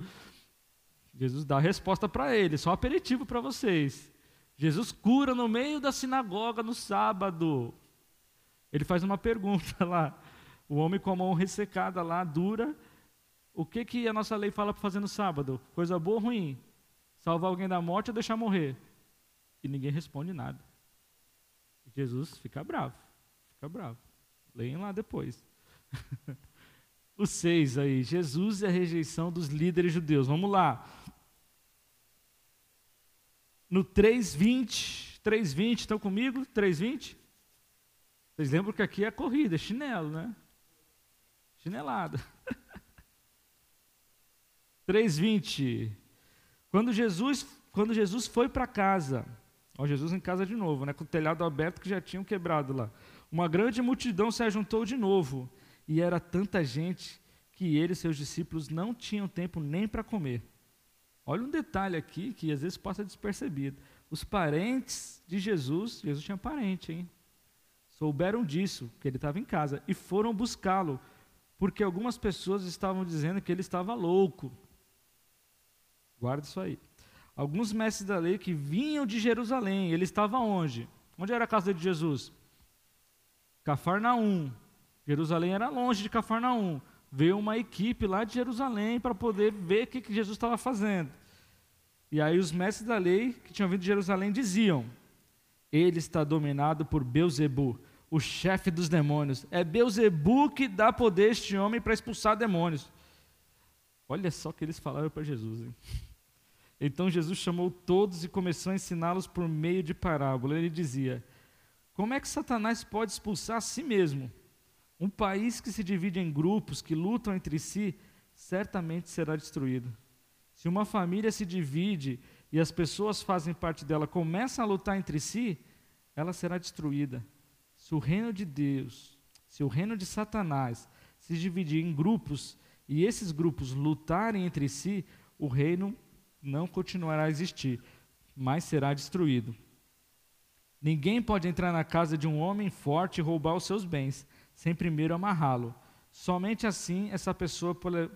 Jesus dá a resposta para ele, só aperitivo para vocês. Jesus cura no meio da sinagoga no sábado. Ele faz uma pergunta lá. O homem com a mão ressecada lá, dura. O que, que a nossa lei fala para fazer no sábado? Coisa boa ou ruim? Salvar alguém da morte ou deixar morrer? E ninguém responde nada. Jesus fica bravo. Fica bravo. Leem lá depois. o 6 aí. Jesus e a rejeição dos líderes judeus. Vamos lá no 320. 320, estão comigo? 320? Vocês lembram que aqui é corrida, é chinelo, né? Chinelada. 320. Quando Jesus, quando Jesus foi para casa, ó, Jesus em casa de novo, né, com o telhado aberto que já tinham quebrado lá. Uma grande multidão se ajuntou de novo, e era tanta gente que ele e seus discípulos não tinham tempo nem para comer. Olha um detalhe aqui que às vezes passa despercebido. Os parentes de Jesus, Jesus tinha parente, hein? Souberam disso, que ele estava em casa, e foram buscá-lo, porque algumas pessoas estavam dizendo que ele estava louco. Guarda isso aí. Alguns mestres da lei que vinham de Jerusalém, ele estava onde? Onde era a casa de Jesus? Cafarnaum. Jerusalém era longe de Cafarnaum veio uma equipe lá de Jerusalém para poder ver o que, que Jesus estava fazendo. E aí os mestres da lei que tinham vindo de Jerusalém diziam: Ele está dominado por Beuzebu, o chefe dos demônios. É Beuzebu que dá poder a este homem para expulsar demônios. Olha só o que eles falaram para Jesus. Hein? Então Jesus chamou todos e começou a ensiná-los por meio de parábola. Ele dizia: Como é que Satanás pode expulsar a si mesmo? Um país que se divide em grupos que lutam entre si, certamente será destruído. Se uma família se divide e as pessoas fazem parte dela começam a lutar entre si, ela será destruída. Se o reino de Deus, se o reino de Satanás se dividir em grupos e esses grupos lutarem entre si, o reino não continuará a existir, mas será destruído. Ninguém pode entrar na casa de um homem forte e roubar os seus bens sem primeiro amarrá-lo. Somente assim essa pessoa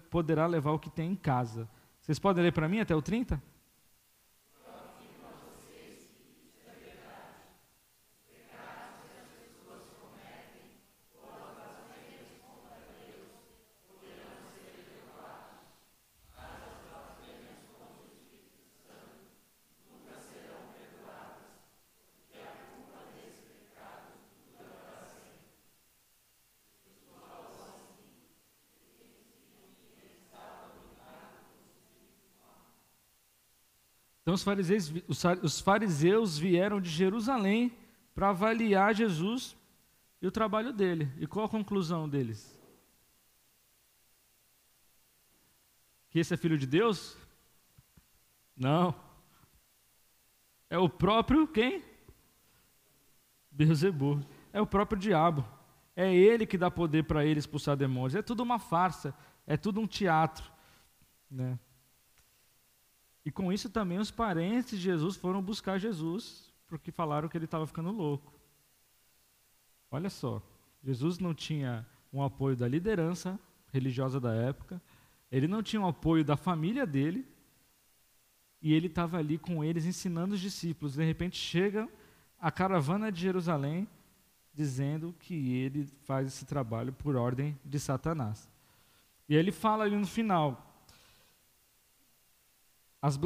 poderá levar o que tem em casa. Vocês podem ler para mim até o 30? Então os fariseus, os fariseus vieram de Jerusalém para avaliar Jesus e o trabalho dele. E qual a conclusão deles? Que esse é filho de Deus? Não. É o próprio quem? Beelzebub. É o próprio diabo. É ele que dá poder para ele expulsar demônios. É tudo uma farsa, é tudo um teatro, né? E com isso também os parentes de Jesus foram buscar Jesus, porque falaram que ele estava ficando louco. Olha só, Jesus não tinha um apoio da liderança religiosa da época, ele não tinha um apoio da família dele, e ele estava ali com eles ensinando os discípulos. De repente chega a caravana de Jerusalém dizendo que ele faz esse trabalho por ordem de Satanás. E ele fala ali no final: as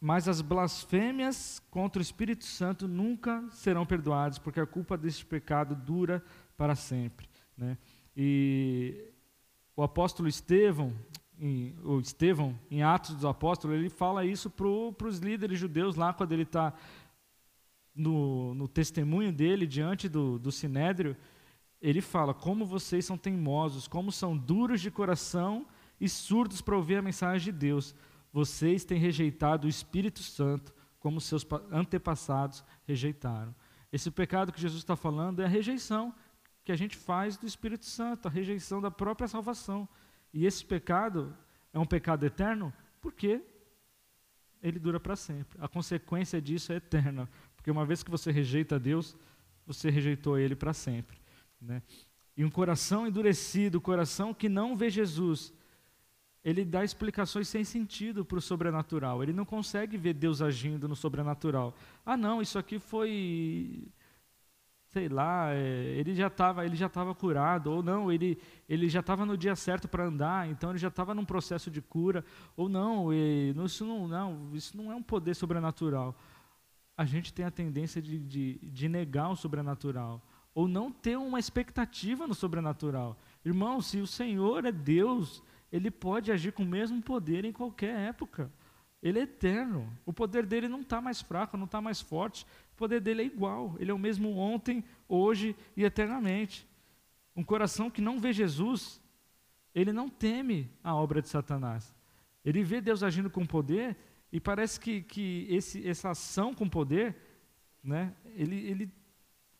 mas as blasfêmias contra o Espírito Santo nunca serão perdoadas, porque a culpa deste pecado dura para sempre. Né? E o apóstolo Estevão, em, o Estevão, em Atos dos Apóstolos, ele fala isso para os líderes judeus lá, quando ele está no, no, testemunho dele diante do, do Sinédrio, ele fala: Como vocês são teimosos, como são duros de coração e surdos para ouvir a mensagem de Deus vocês têm rejeitado o Espírito Santo, como seus antepassados rejeitaram. Esse pecado que Jesus está falando é a rejeição que a gente faz do Espírito Santo, a rejeição da própria salvação. E esse pecado é um pecado eterno porque ele dura para sempre. A consequência disso é eterna, porque uma vez que você rejeita Deus, você rejeitou Ele para sempre. Né? E um coração endurecido, coração que não vê Jesus, ele dá explicações sem sentido para o sobrenatural. Ele não consegue ver Deus agindo no sobrenatural. Ah, não, isso aqui foi, sei lá, é, ele já estava, ele já estava curado, ou não, ele, ele já estava no dia certo para andar, então ele já estava num processo de cura, ou não, isso não, não, isso não é um poder sobrenatural. A gente tem a tendência de, de, de negar o sobrenatural, ou não ter uma expectativa no sobrenatural. Irmão, se o Senhor é Deus, ele pode agir com o mesmo poder em qualquer época. Ele é eterno. O poder dele não está mais fraco, não está mais forte. O poder dele é igual. Ele é o mesmo ontem, hoje e eternamente. Um coração que não vê Jesus, ele não teme a obra de Satanás. Ele vê Deus agindo com poder e parece que, que esse, essa ação com poder, né, ele, ele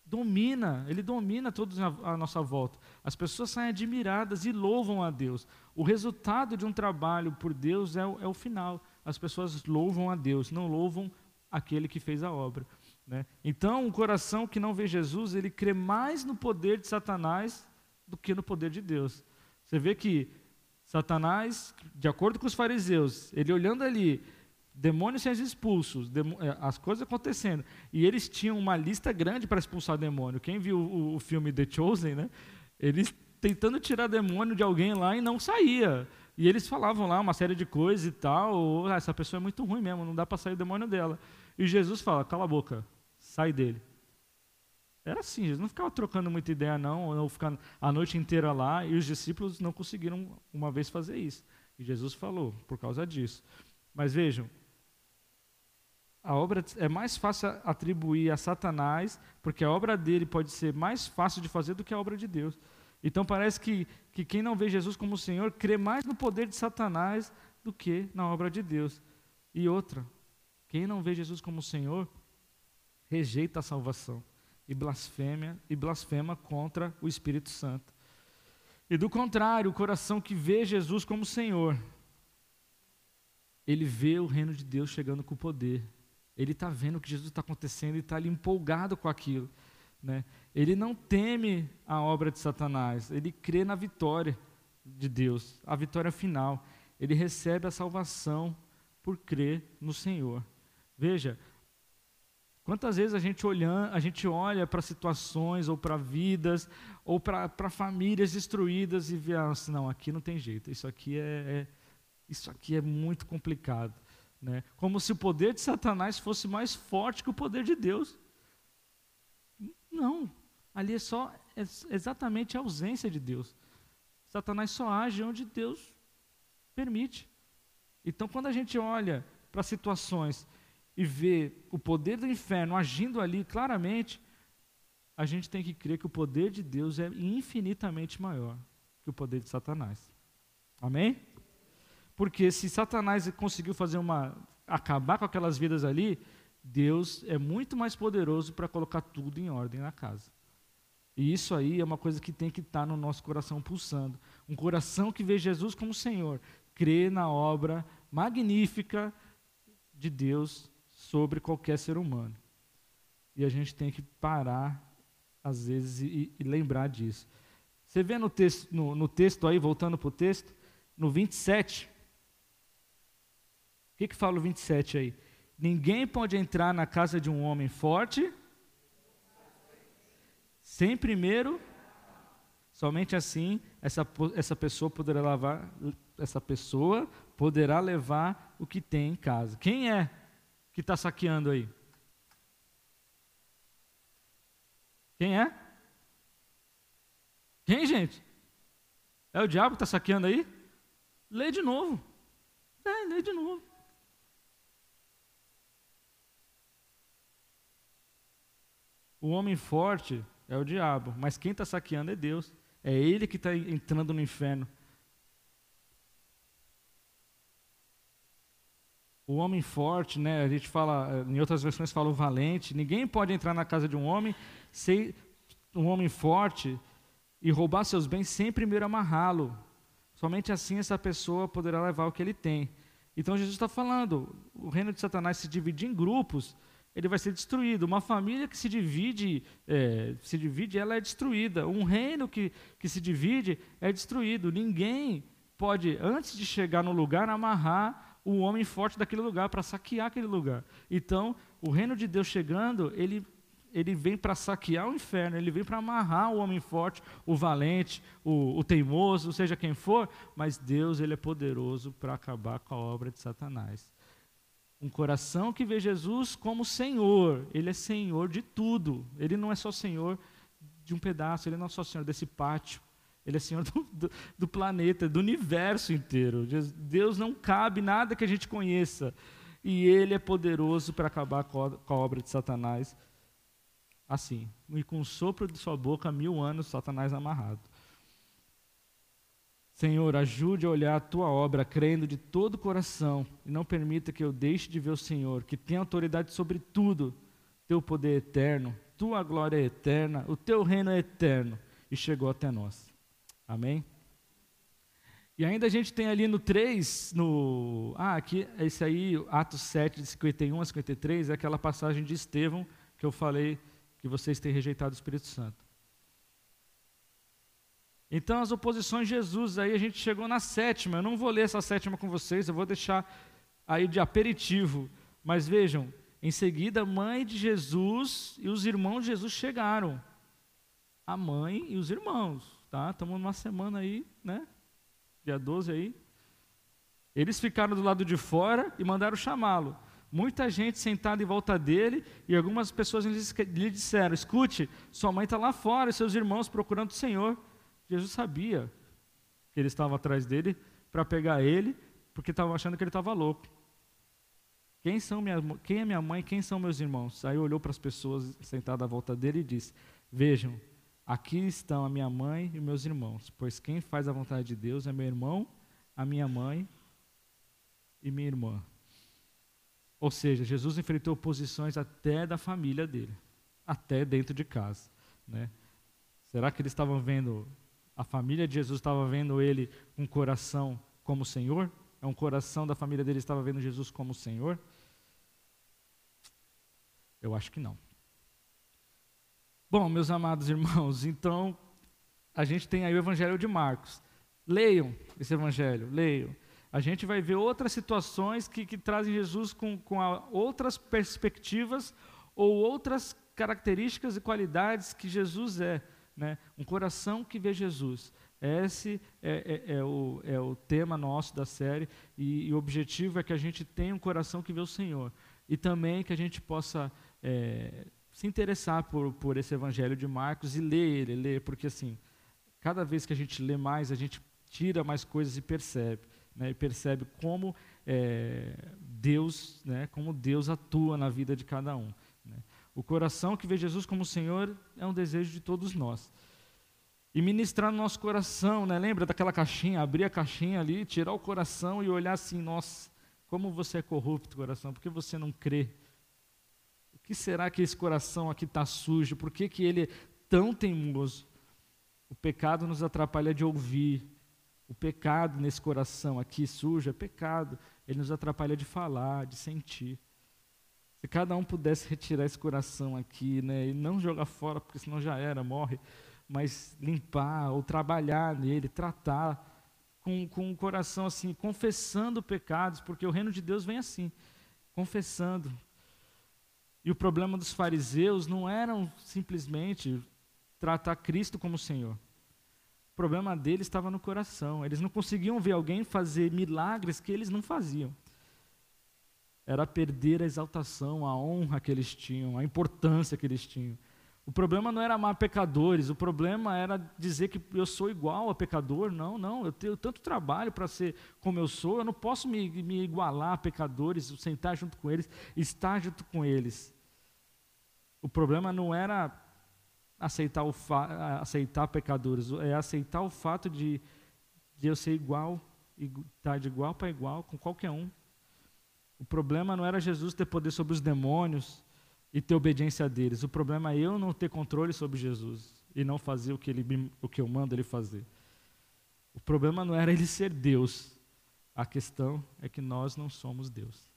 domina, ele domina todos à nossa volta. As pessoas saem admiradas e louvam a Deus. O resultado de um trabalho por Deus é o, é o final. As pessoas louvam a Deus, não louvam aquele que fez a obra. Né? Então, um coração que não vê Jesus, ele crê mais no poder de Satanás do que no poder de Deus. Você vê que Satanás, de acordo com os fariseus, ele olhando ali, demônios sendo expulsos, é, as coisas acontecendo. E eles tinham uma lista grande para expulsar demônio. Quem viu o, o, filme The Chosen, né? Eles tentando tirar demônio de alguém lá e não saía. E eles falavam lá uma série de coisas e tal. Ah, essa pessoa é muito ruim mesmo, não dá para sair o demônio dela. E Jesus fala: cala a boca, sai dele. Era assim, Jesus não ficava trocando muita ideia, não, ou ficando a noite inteira lá, e os discípulos não conseguiram uma vez fazer isso. E Jesus falou por causa disso. Mas vejam, a obra é mais fácil atribuir a Satanás, porque a obra dele pode ser mais fácil de fazer do que a obra de Deus. Então parece que, que quem não vê Jesus como Senhor crê mais no poder de Satanás do que na obra de Deus. E outra, quem não vê Jesus como Senhor rejeita a salvação e blasfêmia e blasfema contra o Espírito Santo. E do contrário, o coração que vê Jesus como Senhor, ele vê o reino de Deus chegando com poder, ele está vendo o que Jesus está acontecendo e está ali empolgado com aquilo. Né? Ele não teme a obra de Satanás, ele crê na vitória de Deus, a vitória final. Ele recebe a salvação por crer no Senhor. Veja, quantas vezes a gente, olha, a gente olha para situações, ou para vidas, ou para famílias destruídas e vê assim, não, aqui não tem jeito, isso aqui é, é isso aqui é muito complicado. Né? Como se o poder de Satanás fosse mais forte que o poder de Deus. Não, ali é só é exatamente a ausência de Deus. Satanás só age onde Deus permite. Então, quando a gente olha para situações e vê o poder do inferno agindo ali claramente, a gente tem que crer que o poder de Deus é infinitamente maior que o poder de Satanás. Amém? Porque se Satanás conseguiu fazer uma acabar com aquelas vidas ali, Deus é muito mais poderoso para colocar tudo em ordem na casa. E isso aí é uma coisa que tem que estar tá no nosso coração pulsando. Um coração que vê Jesus como Senhor, crê na obra magnífica de Deus sobre qualquer ser humano. E a gente tem que parar às vezes, e, e lembrar disso. Você vê no texto, no, no texto aí, voltando para o texto, no 27. O que, que fala o 27 aí? Ninguém pode entrar na casa de um homem forte sem primeiro. Somente assim essa, essa pessoa poderá levar, essa pessoa poderá levar o que tem em casa. Quem é que está saqueando aí? Quem é? Quem, gente? É o diabo que está saqueando aí? Lê de novo. É, lê de novo. O homem forte é o diabo, mas quem está saqueando é Deus. É ele que está entrando no inferno. O homem forte, né? A gente fala, em outras versões fala o valente. Ninguém pode entrar na casa de um homem ser um homem forte e roubar seus bens sem primeiro amarrá-lo. Somente assim essa pessoa poderá levar o que ele tem. Então Jesus está falando, o reino de Satanás se divide em grupos, ele vai ser destruído. Uma família que se divide, é, se divide, ela é destruída. Um reino que, que se divide é destruído. Ninguém pode, antes de chegar no lugar, amarrar o homem forte daquele lugar para saquear aquele lugar. Então, o reino de Deus chegando, ele ele vem para saquear o inferno, ele vem para amarrar o homem forte, o valente, o, o, teimoso, seja quem for, mas Deus ele é poderoso para acabar com a obra de Satanás. Um coração que vê Jesus como Senhor, ele é Senhor de tudo, ele não é só Senhor de um pedaço, ele não é só Senhor desse pátio, ele é Senhor do, do, do planeta, do universo inteiro. Deus não cabe nada que a gente conheça, e ele é poderoso para acabar com a, obra de Satanás. Assim, e com o sopro de sua boca, mil anos Satanás amarrado. Senhor, ajude a olhar a tua obra crendo de todo o coração e não permita que eu deixe de ver o Senhor, que tem autoridade sobre tudo, teu poder é eterno, tua glória é eterna, o teu reino é eterno e chegou até nós. Amém? E ainda a gente tem ali no 3, no. Ah, aqui, esse aí, Atos 7, de 51 a 53, é aquela passagem de Estevão que eu falei que vocês têm rejeitado o Espírito Santo. Então, as oposições de Jesus, aí a gente chegou na sétima. Eu não vou ler essa sétima com vocês, eu vou deixar aí de aperitivo. Mas vejam, em seguida, a mãe de Jesus e os irmãos de Jesus chegaram. A mãe e os irmãos, tá? Estamos numa semana aí, né? Dia 12 aí. Eles ficaram do lado de fora e mandaram chamá-lo. Muita gente sentada em volta dele e algumas pessoas lhe disseram: Escute, sua mãe está lá fora e seus irmãos procurando o Senhor. Jesus sabia que eles estavam atrás dele para pegar ele, porque estavam achando que ele estava louco. Quem, são minha, quem é minha mãe? Quem são meus irmãos? Aí olhou para as pessoas sentadas à volta dele e disse: Vejam, aqui estão a minha mãe e meus irmãos, pois quem faz a vontade de Deus é meu irmão, a minha mãe e minha irmã. Ou seja, Jesus enfrentou oposições até da família dele, até dentro de casa. Né? Será que eles estavam vendo, a família de Jesus estava vendo ele um coração como Senhor? É um coração da família dele estava vendo Jesus como Senhor? Eu acho que não. Bom, meus amados irmãos, então a gente tem aí o Evangelho de Marcos. Leiam esse Evangelho, leiam a gente vai ver outras situações que, que trazem Jesus com, com outras perspectivas ou outras características e qualidades que Jesus é. Né? Um coração que vê Jesus. Esse é, é, é, o, é o tema nosso da série e, e, o objetivo é que a gente tenha um coração que vê o Senhor e também que a gente possa é, se interessar por, por esse Evangelho de Marcos e ler ele, ler, porque assim, cada vez que a gente lê mais, a gente tira mais coisas e percebe né, e percebe como é, Deus, né, como Deus atua na vida de cada um. O coração que vê Jesus como Senhor é um desejo de todos nós. E ministrar no nosso coração, né? lembra daquela caixinha, abrir a caixinha ali, tirar o coração e olhar assim, nossa, como você é corrupto, coração, por que você não crê? O que será que esse coração aqui está sujo? Por que, que ele é tão teimoso? O pecado nos atrapalha de ouvir. O pecado nesse coração aqui sujo é pecado. Ele nos atrapalha de falar, de sentir. Se cada um pudesse retirar esse coração aqui, né, e não jogar fora, porque senão já era, morre, mas limpar ou trabalhar nele, tratar com, com o coração assim, confessando pecados, porque o reino de Deus vem assim, confessando. E o problema dos fariseus não eram simplesmente tratar Cristo como Senhor. O problema deles estava no coração. Eles não conseguiam ver alguém fazer milagres que eles não faziam. Era perder a exaltação, a honra que eles tinham, a importância que eles tinham. O problema não era amar pecadores, o problema era dizer que eu sou igual a pecador. Não, não, eu tenho tanto trabalho para ser como eu sou, eu não posso me, me igualar a pecadores, sentar junto com eles, estar junto com eles. O problema não era aceitar, o aceitar pecadores, é aceitar o fato de, de eu ser igual, estar tá de igual para igual com qualquer um. O problema não era Jesus ter poder sobre os demônios e ter obediência a deles. O problema é eu não ter controle sobre Jesus e não fazer o que, ele, o que eu mando ele fazer. O problema não era ele ser Deus. A questão é que nós não somos Deus.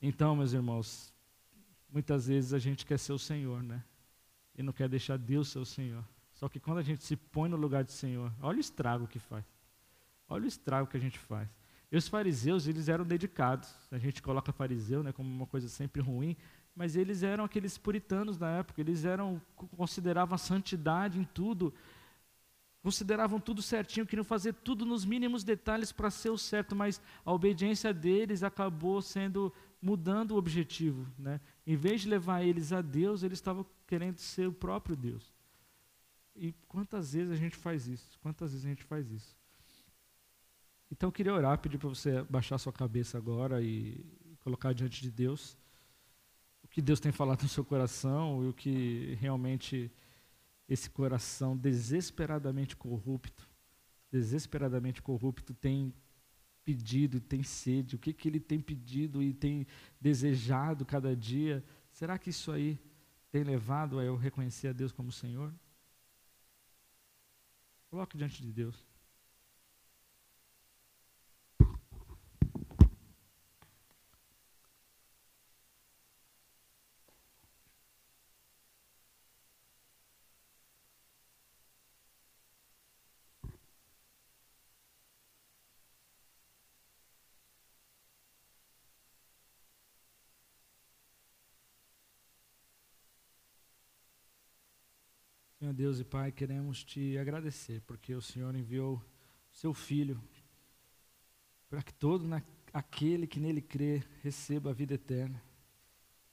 Então, meus irmãos, muitas vezes a gente quer ser o Senhor, né? e não quer deixar Deus ser o Senhor. Só que quando a gente se põe no lugar de Senhor, olha o estrago que faz. Olha o estrago que a gente faz. E os fariseus, eles eram dedicados. A gente coloca fariseu né, como uma coisa sempre ruim, mas eles eram aqueles puritanos da época. Eles eram consideravam a santidade em tudo, consideravam tudo certinho, queriam fazer tudo nos mínimos detalhes para ser o certo, mas a obediência deles acabou sendo mudando o objetivo, né? Em vez de levar eles a Deus, eles estavam querendo ser o próprio Deus. E quantas vezes a gente faz isso? Quantas vezes a gente faz isso? Então eu queria orar, pedir para você baixar sua cabeça agora e colocar diante de Deus o que Deus tem falado no seu coração e o que realmente esse coração desesperadamente corrupto, desesperadamente corrupto tem pedido, tem sede, o que, que ele tem pedido e tem desejado cada dia. Será que isso aí tem levado a eu reconhecer a Deus como Senhor? Coloque diante de Deus. Senhor Deus e Pai, queremos te agradecer, porque o Senhor enviou seu Filho para que todo na, aquele que nele crê receba a vida eterna.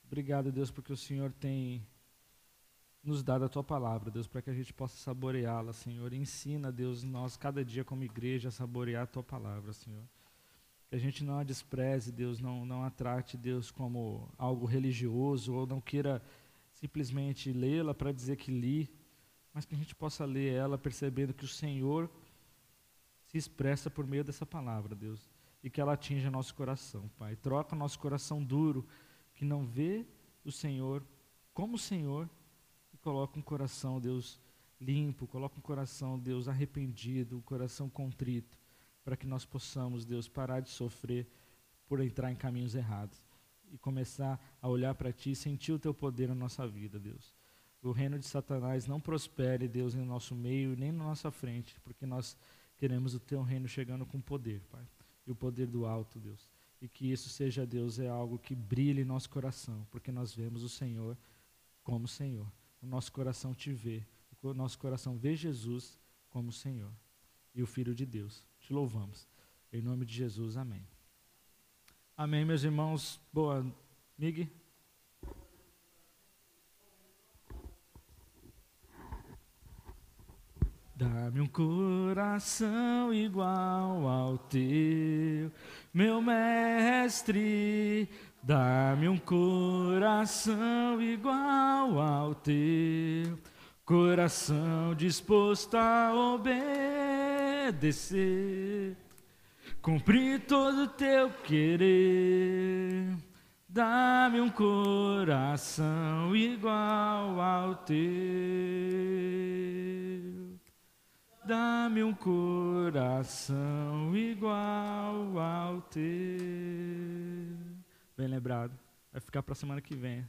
Obrigado, Deus, porque o Senhor tem nos dado a tua palavra, Deus, para que a gente possa saboreá-la, Senhor. Ensina, Deus, nós cada dia como igreja a saborear a tua palavra, Senhor. Que a gente não a despreze, Deus, não, não a trate, Deus, como algo religioso ou não queira simplesmente lê-la para dizer que li, mas que a gente possa ler ela percebendo que o Senhor se expressa por meio dessa palavra, Deus, e que ela atinja nosso coração, Pai. Troca nosso coração duro, que não vê o Senhor como o Senhor, e coloca um coração, Deus, limpo, coloca um coração, Deus, arrependido, um coração contrito, para que nós possamos, Deus, parar de sofrer por entrar em caminhos errados e começar a olhar para Ti e sentir o Teu poder na nossa vida, Deus o reino de Satanás não prospere, Deus, no nosso meio, nem na nossa frente, porque nós queremos o teu reino chegando com poder, Pai. E o poder do alto, Deus. E que isso seja, Deus, é algo que brilhe em nosso coração, porque nós vemos o Senhor como Senhor. O nosso coração te vê. O nosso coração vê Jesus como Senhor e o Filho de Deus. Te louvamos. Em nome de Jesus, amém. Amém, meus irmãos. Boa, Miguel. Dá-me um coração igual ao teu, meu mestre. Dá-me um coração igual ao teu, coração disposto a obedecer, cumprir todo o teu querer. Dá-me um coração igual ao teu. Dá-me um coração igual ao teu. Bem lembrado. Vai ficar para a semana que vem,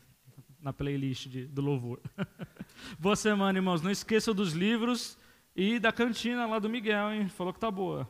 na playlist de, do louvor. boa semana, irmãos. Não esqueçam dos livros e da cantina lá do Miguel, hein? Falou que tá boa.